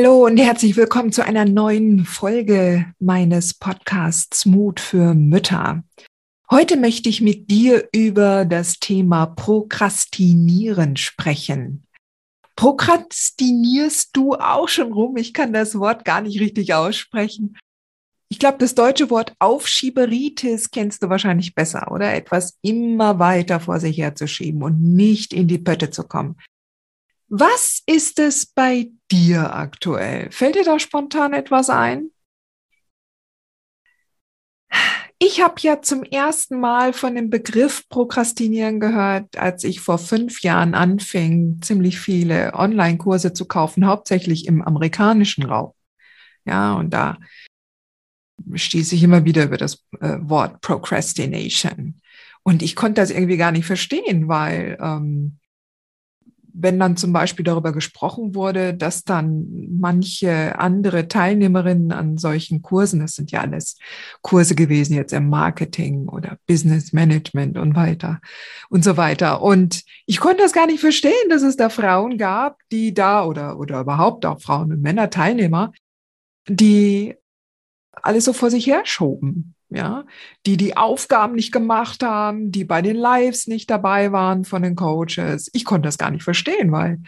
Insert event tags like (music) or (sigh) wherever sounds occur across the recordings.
Hallo und herzlich willkommen zu einer neuen Folge meines Podcasts Mut für Mütter. Heute möchte ich mit dir über das Thema Prokrastinieren sprechen. Prokrastinierst du auch schon rum? Ich kann das Wort gar nicht richtig aussprechen. Ich glaube, das deutsche Wort Aufschieberitis kennst du wahrscheinlich besser, oder? Etwas immer weiter vor sich herzuschieben und nicht in die Pötte zu kommen. Was ist es bei dir aktuell? Fällt dir da spontan etwas ein? Ich habe ja zum ersten Mal von dem Begriff Prokrastinieren gehört, als ich vor fünf Jahren anfing, ziemlich viele Online-Kurse zu kaufen, hauptsächlich im amerikanischen Raum. Ja, und da stieß ich immer wieder über das äh, Wort Procrastination. Und ich konnte das irgendwie gar nicht verstehen, weil ähm, wenn dann zum Beispiel darüber gesprochen wurde, dass dann manche andere Teilnehmerinnen an solchen Kursen, das sind ja alles Kurse gewesen jetzt im Marketing oder Business Management und weiter und so weiter. Und ich konnte das gar nicht verstehen, dass es da Frauen gab, die da oder, oder überhaupt auch Frauen und Männer Teilnehmer, die alles so vor sich her schoben ja, die die Aufgaben nicht gemacht haben, die bei den Lives nicht dabei waren von den Coaches. Ich konnte das gar nicht verstehen, weil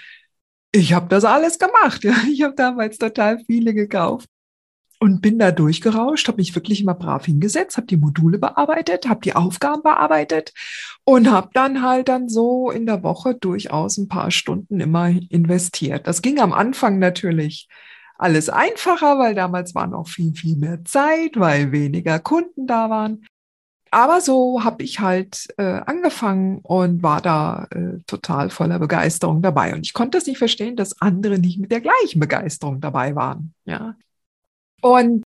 ich habe das alles gemacht. (laughs) Ja. Ich habe damals total viele gekauft und bin da durchgerauscht, habe mich wirklich immer brav hingesetzt, habe die Module bearbeitet, habe die Aufgaben bearbeitet und habe dann halt dann so in der Woche durchaus ein paar Stunden immer investiert. Das ging am Anfang natürlich alles einfacher, weil damals war noch viel, viel mehr Zeit, weil weniger Kunden da waren. Aber so habe ich halt äh, angefangen und war da äh, total voller Begeisterung dabei. Und ich konnte es nicht verstehen, dass andere nicht mit der gleichen Begeisterung dabei waren. Ja. Und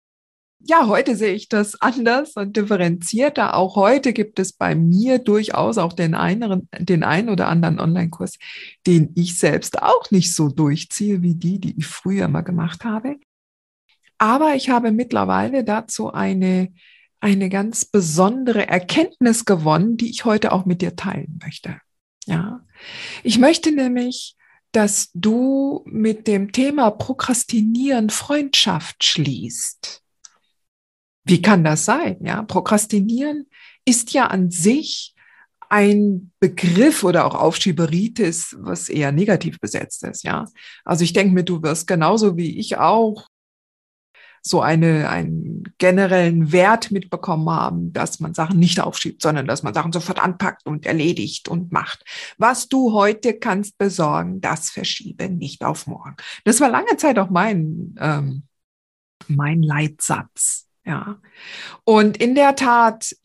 ja, heute sehe ich das anders und differenzierter. Auch heute gibt es bei mir durchaus auch den einen, den einen oder anderen Online-Kurs, den ich selbst auch nicht so durchziehe wie die, die ich früher mal gemacht habe. Aber ich habe mittlerweile dazu eine, eine ganz besondere Erkenntnis gewonnen, die ich heute auch mit dir teilen möchte. Ja, ich möchte nämlich, dass du mit dem Thema Prokrastinieren Freundschaft schließt. Wie kann das sein? Ja, Prokrastinieren ist ja an sich ein Begriff oder auch Aufschieberitis, was eher negativ besetzt ist. Ja, also ich denke mir, du wirst genauso wie ich auch so eine, einen generellen Wert mitbekommen haben, dass man Sachen nicht aufschiebt, sondern dass man Sachen sofort anpackt und erledigt und macht. Was du heute kannst besorgen, das verschiebe nicht auf morgen. Das war lange Zeit auch mein, ähm, mein Leitsatz. Ja. Und in der Tat,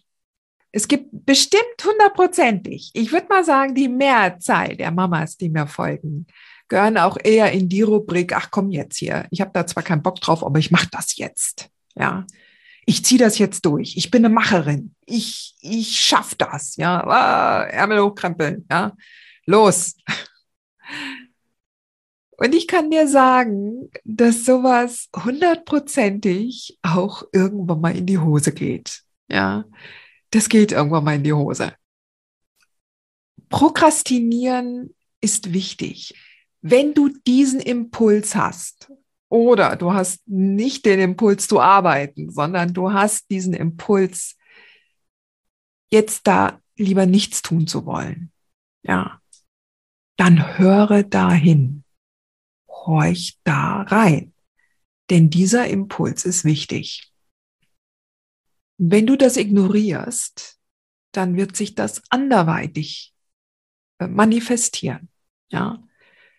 es gibt bestimmt hundertprozentig, ich würde mal sagen, die Mehrzahl der Mamas, die mir folgen, gehören auch eher in die Rubrik, ach komm jetzt hier, ich habe da zwar keinen Bock drauf, aber ich mache das jetzt. Ja. Ich ziehe das jetzt durch. Ich bin eine Macherin. Ich, ich schaff das. Ja, ah, Ärmel hochkrempeln. Ja, los. Und ich kann dir sagen, dass sowas hundertprozentig auch irgendwann mal in die Hose geht. Ja, das geht irgendwann mal in die Hose. Prokrastinieren ist wichtig. Wenn du diesen Impuls hast oder du hast nicht den Impuls zu arbeiten, sondern du hast diesen Impuls, jetzt da lieber nichts tun zu wollen, ja, dann höre dahin horch da rein. Denn dieser Impuls ist wichtig. Wenn du das ignorierst, dann wird sich das anderweitig äh, manifestieren. Ja,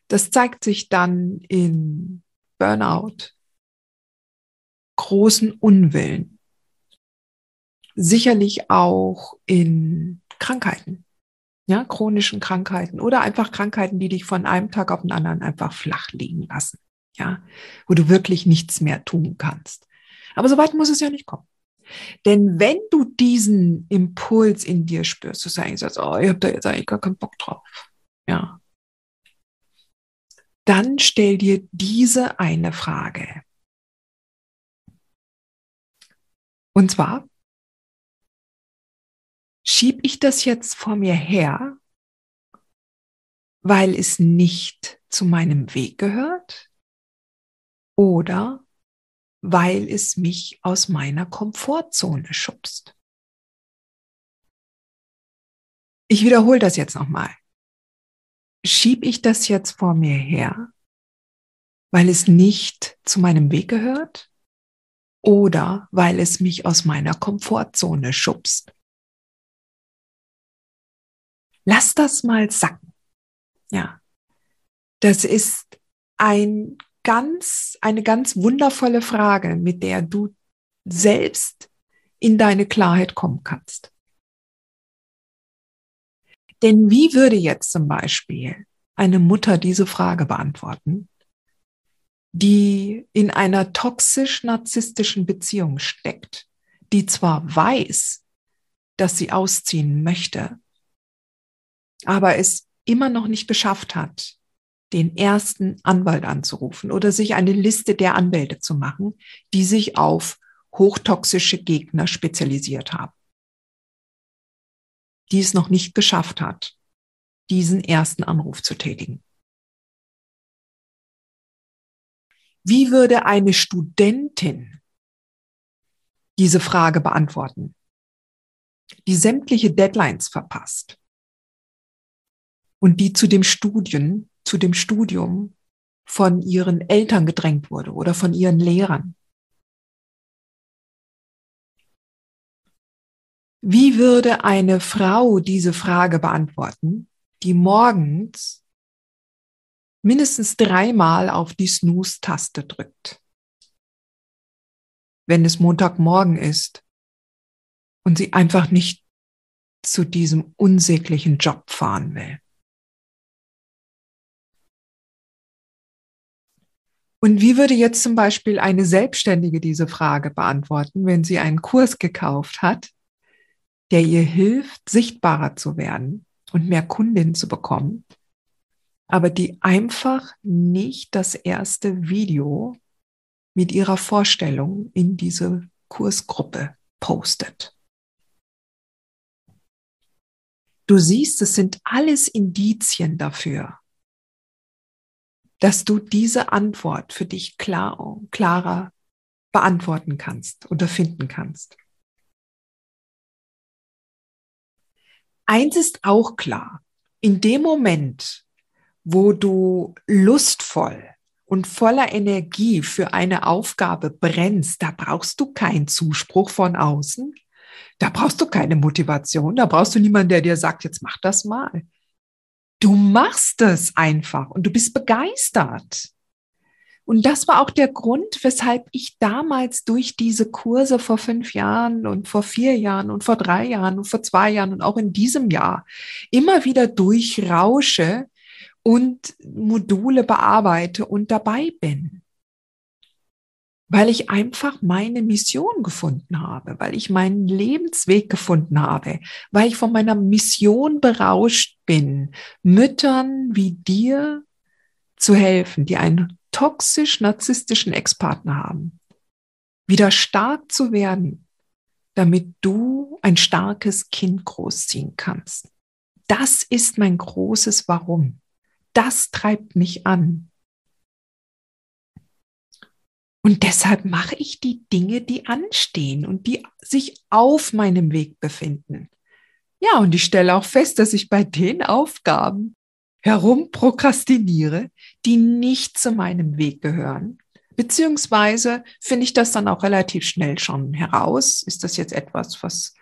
das zeigt sich dann in Burnout, großen Unwillen, sicherlich auch in Krankheiten, ja, chronischen Krankheiten oder einfach Krankheiten, die dich von einem Tag auf den anderen einfach flach liegen lassen, ja, wo du wirklich nichts mehr tun kannst. Aber so weit muss es ja nicht kommen. Denn wenn du diesen Impuls in dir spürst, du sagst, oh, ich habe da jetzt eigentlich gar keinen Bock drauf, ja, dann stell dir diese eine Frage. Und zwar, schieb ich das jetzt vor mir her, weil es nicht zu meinem Weg gehört? Oder weil es mich aus meiner Komfortzone schubst? Ich wiederhole das jetzt nochmal schiebe ich das jetzt vor mir her, weil es nicht zu meinem Weg gehört oder weil es mich aus meiner Komfortzone schubst. Lass das mal sacken. Ja. Das ist ein ganz, eine ganz wundervolle Frage, mit der du selbst in deine Klarheit kommen kannst. Denn wie würde jetzt zum Beispiel eine Mutter diese Frage beantworten, die in einer toxisch-narzisstischen Beziehung steckt, die zwar weiß, dass sie ausziehen möchte, aber es immer noch nicht geschafft hat, den ersten Anwalt anzurufen oder sich eine Liste der Anwälte zu machen, die sich auf hochtoxische Gegner spezialisiert haben die es noch nicht geschafft hat, diesen ersten Anruf zu tätigen. Wie würde eine Studentin diese Frage beantworten, die sämtliche Deadlines verpasst und die zu dem Studien, zu dem Studium von ihren Eltern gedrängt wurde oder von ihren Lehrern? Wie würde eine Frau diese Frage beantworten, die morgens mindestens dreimal auf die Snooze-Taste drückt, wenn es Montagmorgen ist und sie einfach nicht zu diesem unsäglichen Job fahren will? Und wie würde jetzt zum Beispiel eine Selbstständige diese Frage beantworten, wenn sie einen Kurs gekauft hat der ihr hilft, sichtbarer zu werden und mehr Kundinnen zu bekommen, aber die einfach nicht das erste Video mit ihrer Vorstellung in diese Kursgruppe postet. Du siehst, es sind alles Indizien dafür, dass du diese Antwort für dich klar, klarer beantworten kannst oder finden kannst. Eins ist auch klar, in dem Moment, wo du lustvoll und voller Energie für eine Aufgabe brennst, da brauchst du keinen Zuspruch von außen, da brauchst du keine Motivation, da brauchst du niemanden, der dir sagt, jetzt mach das mal. Du machst es einfach und du bist begeistert. Und das war auch der Grund, weshalb ich damals durch diese Kurse vor fünf Jahren und vor vier Jahren und vor drei Jahren und vor zwei Jahren und auch in diesem Jahr immer wieder durchrausche und Module bearbeite und dabei bin. Weil ich einfach meine Mission gefunden habe, weil ich meinen Lebensweg gefunden habe, weil ich von meiner Mission berauscht bin, Müttern wie dir zu helfen, die ein toxisch-narzisstischen Ex-Partner haben, wieder stark zu werden, damit du ein starkes Kind großziehen kannst. Das ist mein großes Warum. Das treibt mich an. Und deshalb mache ich die Dinge, die anstehen und die sich auf meinem Weg befinden. Ja, und ich stelle auch fest, dass ich bei den Aufgaben, herumprokrastiniere, die nicht zu meinem Weg gehören. Beziehungsweise finde ich das dann auch relativ schnell schon heraus. Ist das jetzt etwas, was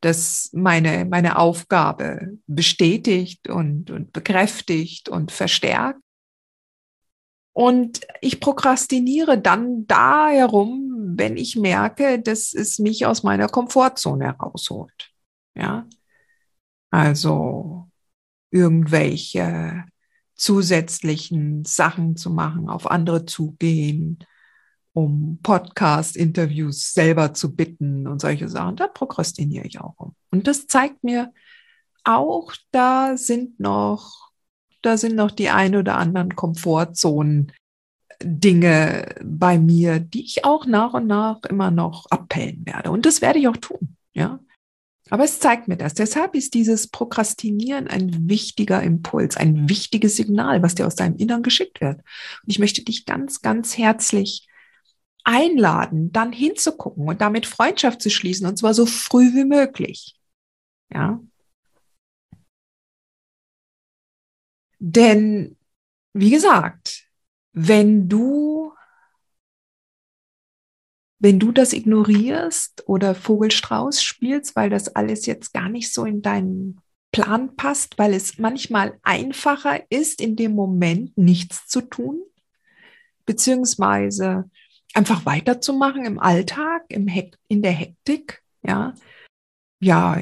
das meine, meine Aufgabe bestätigt und, und bekräftigt und verstärkt? Und ich prokrastiniere dann da herum, wenn ich merke, dass es mich aus meiner Komfortzone herausholt. Ja. Also irgendwelche zusätzlichen Sachen zu machen, auf andere zugehen, um Podcast-Interviews selber zu bitten und solche Sachen. Da prokrastiniere ich auch um. Und das zeigt mir auch, da sind noch, da sind noch die ein oder anderen Komfortzonen Dinge bei mir, die ich auch nach und nach immer noch abpellen werde. Und das werde ich auch tun. Ja. Aber es zeigt mir das. Deshalb ist dieses Prokrastinieren ein wichtiger Impuls, ein wichtiges Signal, was dir aus deinem Innern geschickt wird. Und ich möchte dich ganz, ganz herzlich einladen, dann hinzugucken und damit Freundschaft zu schließen, und zwar so früh wie möglich. Ja. Denn, wie gesagt, wenn du wenn du das ignorierst oder Vogelstrauß spielst, weil das alles jetzt gar nicht so in deinen Plan passt, weil es manchmal einfacher ist, in dem Moment nichts zu tun, beziehungsweise einfach weiterzumachen im Alltag, im in der Hektik, ja, ja,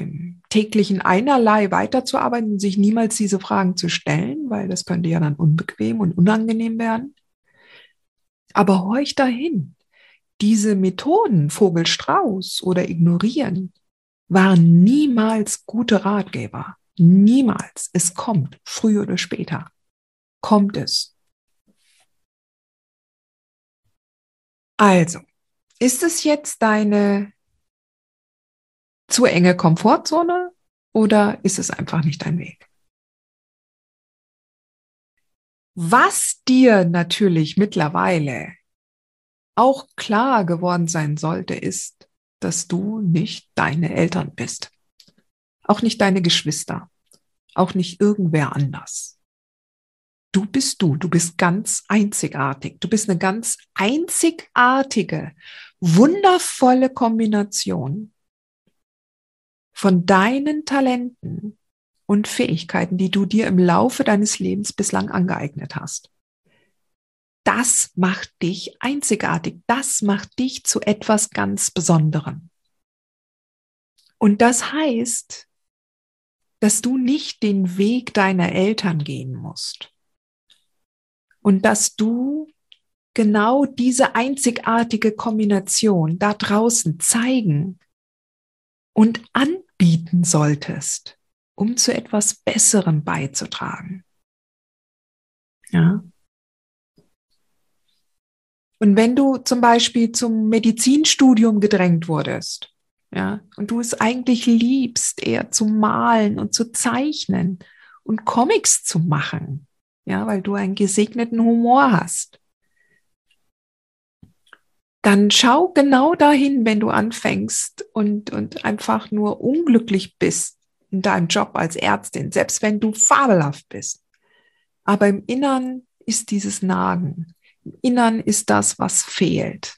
täglichen Einerlei weiterzuarbeiten und sich niemals diese Fragen zu stellen, weil das könnte ja dann unbequem und unangenehm werden. Aber horch dahin, diese Methoden, Vogelstrauß oder Ignorieren, waren niemals gute Ratgeber. Niemals. Es kommt, früher oder später. Kommt es. Also, ist es jetzt deine zu enge Komfortzone oder ist es einfach nicht dein Weg? Was dir natürlich mittlerweile auch klar geworden sein sollte, ist, dass du nicht deine Eltern bist. Auch nicht deine Geschwister. Auch nicht irgendwer anders. Du bist du. Du bist ganz einzigartig. Du bist eine ganz einzigartige, wundervolle Kombination von deinen Talenten und Fähigkeiten, die du dir im Laufe deines Lebens bislang angeeignet hast. Das macht dich einzigartig, das macht dich zu etwas ganz Besonderem. Und das heißt, dass du nicht den Weg deiner Eltern gehen musst. Und dass du genau diese einzigartige Kombination da draußen zeigen und anbieten solltest, um zu etwas Besserem beizutragen. Ja. Und wenn du zum Beispiel zum Medizinstudium gedrängt wurdest, ja, und du es eigentlich liebst, eher zu malen und zu zeichnen und Comics zu machen, ja, weil du einen gesegneten Humor hast, dann schau genau dahin, wenn du anfängst und, und einfach nur unglücklich bist in deinem Job als Ärztin, selbst wenn du fabelhaft bist. Aber im Innern ist dieses Nagen. Innern ist das, was fehlt,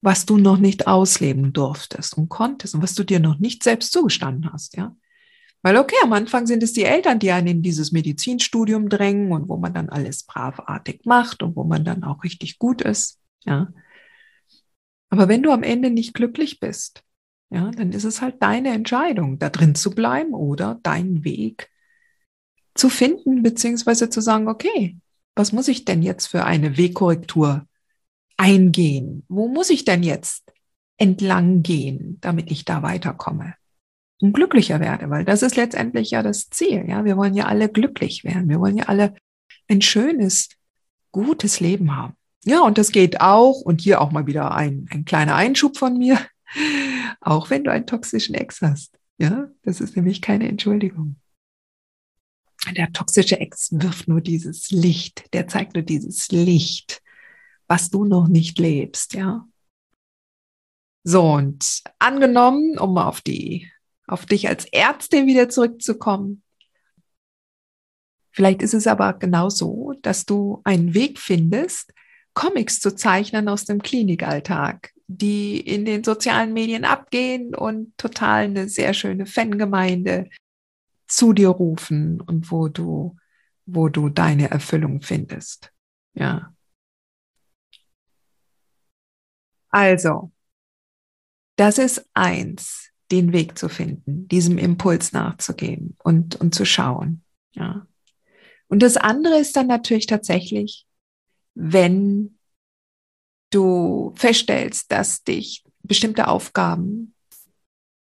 was du noch nicht ausleben durftest und konntest und was du dir noch nicht selbst zugestanden hast, ja. Weil okay, am Anfang sind es die Eltern, die einen in dieses Medizinstudium drängen und wo man dann alles bravartig macht und wo man dann auch richtig gut ist, ja. Aber wenn du am Ende nicht glücklich bist, ja, dann ist es halt deine Entscheidung, da drin zu bleiben oder deinen Weg zu finden, beziehungsweise zu sagen, okay, was muss ich denn jetzt für eine Wegkorrektur eingehen? Wo muss ich denn jetzt entlang gehen, damit ich da weiterkomme? Und glücklicher werde, weil das ist letztendlich ja das Ziel. Ja, wir wollen ja alle glücklich werden. Wir wollen ja alle ein schönes, gutes Leben haben. Ja, und das geht auch, und hier auch mal wieder ein, ein kleiner Einschub von mir, (laughs) auch wenn du einen toxischen Ex hast. Ja, das ist nämlich keine Entschuldigung der toxische Ex wirft nur dieses Licht, der zeigt nur dieses Licht, was du noch nicht lebst, ja. So, und angenommen, um auf die, auf dich als Ärztin wieder zurückzukommen. Vielleicht ist es aber genau so, dass du einen Weg findest, Comics zu zeichnen aus dem Klinikalltag, die in den sozialen Medien abgehen und total eine sehr schöne Fangemeinde zu dir rufen und wo du, wo du deine Erfüllung findest. Ja. Also, das ist eins, den Weg zu finden, diesem Impuls nachzugehen und, und zu schauen. Ja. Und das andere ist dann natürlich tatsächlich, wenn du feststellst, dass dich bestimmte Aufgaben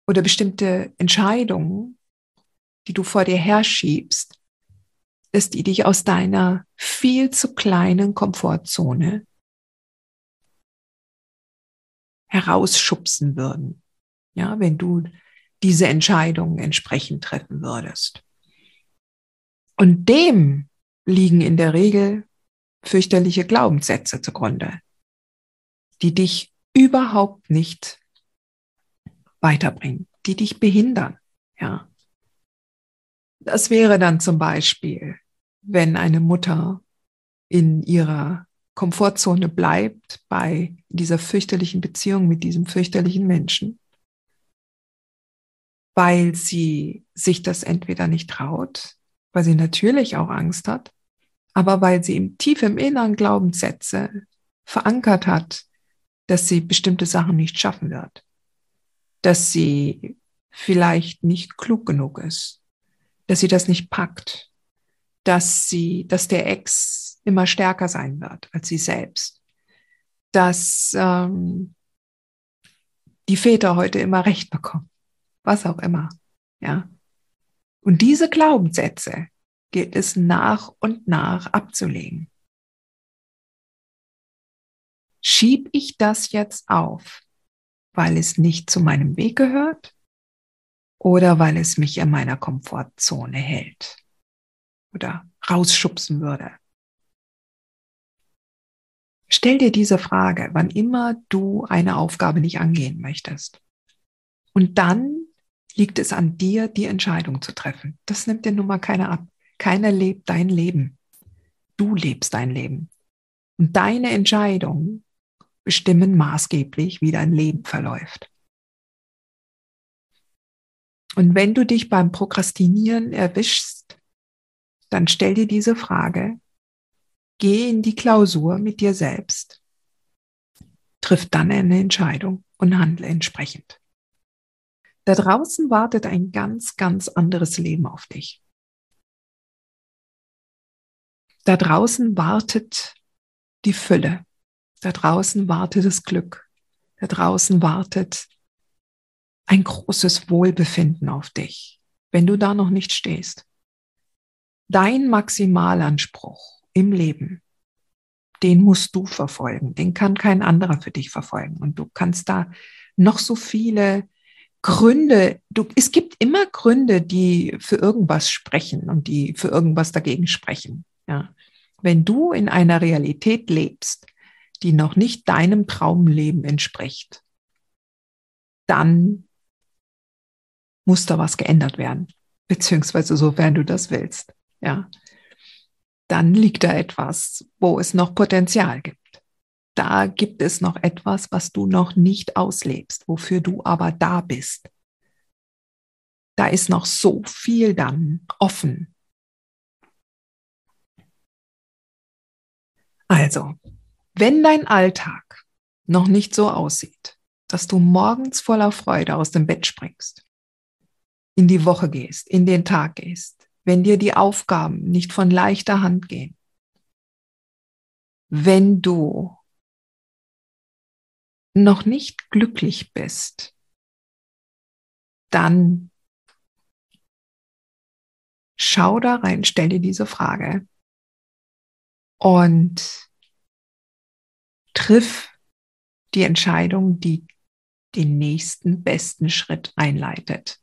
oder bestimmte Entscheidungen, die du vor dir herschiebst, dass die dich aus deiner viel zu kleinen Komfortzone herausschubsen würden. Ja, wenn du diese Entscheidungen entsprechend treffen würdest. Und dem liegen in der Regel fürchterliche Glaubenssätze zugrunde, die dich überhaupt nicht weiterbringen, die dich behindern. Ja. Das wäre dann zum Beispiel, wenn eine Mutter in ihrer Komfortzone bleibt bei dieser fürchterlichen Beziehung mit diesem fürchterlichen Menschen, weil sie sich das entweder nicht traut, weil sie natürlich auch Angst hat, aber weil sie im tief im Innern Glaubenssätze verankert hat, dass sie bestimmte Sachen nicht schaffen wird, dass sie vielleicht nicht klug genug ist, dass sie das nicht packt, dass sie, dass der Ex immer stärker sein wird als sie selbst, dass ähm, die Väter heute immer Recht bekommen, was auch immer, ja. Und diese Glaubenssätze gilt es nach und nach abzulegen. Schieb ich das jetzt auf, weil es nicht zu meinem Weg gehört oder weil es mich in meiner Komfortzone hält oder rausschubsen würde? Stell dir diese Frage, wann immer du eine Aufgabe nicht angehen möchtest. Und dann liegt es an dir, die Entscheidung zu treffen. Das nimmt dir nun mal keiner ab. Keiner lebt dein Leben. Du lebst dein Leben. Und deine Entscheidungen bestimmen maßgeblich, wie dein Leben verläuft. Und wenn du dich beim Prokrastinieren erwischst, dann stell dir diese Frage, geh in die Klausur mit dir selbst, triff dann eine Entscheidung und handle entsprechend. Da draußen wartet ein ganz, ganz anderes Leben auf dich. Da draußen wartet die Fülle. Da draußen wartet das Glück. Da draußen wartet ein großes Wohlbefinden auf dich, wenn du da noch nicht stehst. Dein Maximalanspruch im Leben, den musst du verfolgen. Den kann kein anderer für dich verfolgen. Und du kannst da noch so viele Gründe, du, es gibt immer Gründe, die für irgendwas sprechen und die für irgendwas dagegen sprechen. Ja. Wenn du in einer Realität lebst, die noch nicht deinem Traumleben entspricht, dann muss da was geändert werden, beziehungsweise sofern du das willst. Ja. Dann liegt da etwas, wo es noch Potenzial gibt da gibt es noch etwas, was du noch nicht auslebst, wofür du aber da bist. Da ist noch so viel dann offen. Also, wenn dein Alltag noch nicht so aussieht, dass du morgens voller Freude aus dem Bett springst, in die Woche gehst, in den Tag gehst, wenn dir die Aufgaben nicht von leichter Hand gehen, wenn du noch nicht glücklich bist, dann schau da rein, stell dir diese Frage und triff die Entscheidung, die den nächsten besten Schritt einleitet.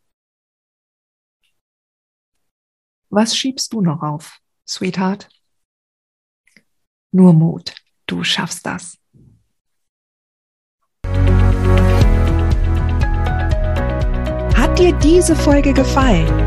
Was schiebst du noch auf, Sweetheart? Nur Mut, du schaffst das. dir diese Folge gefallen,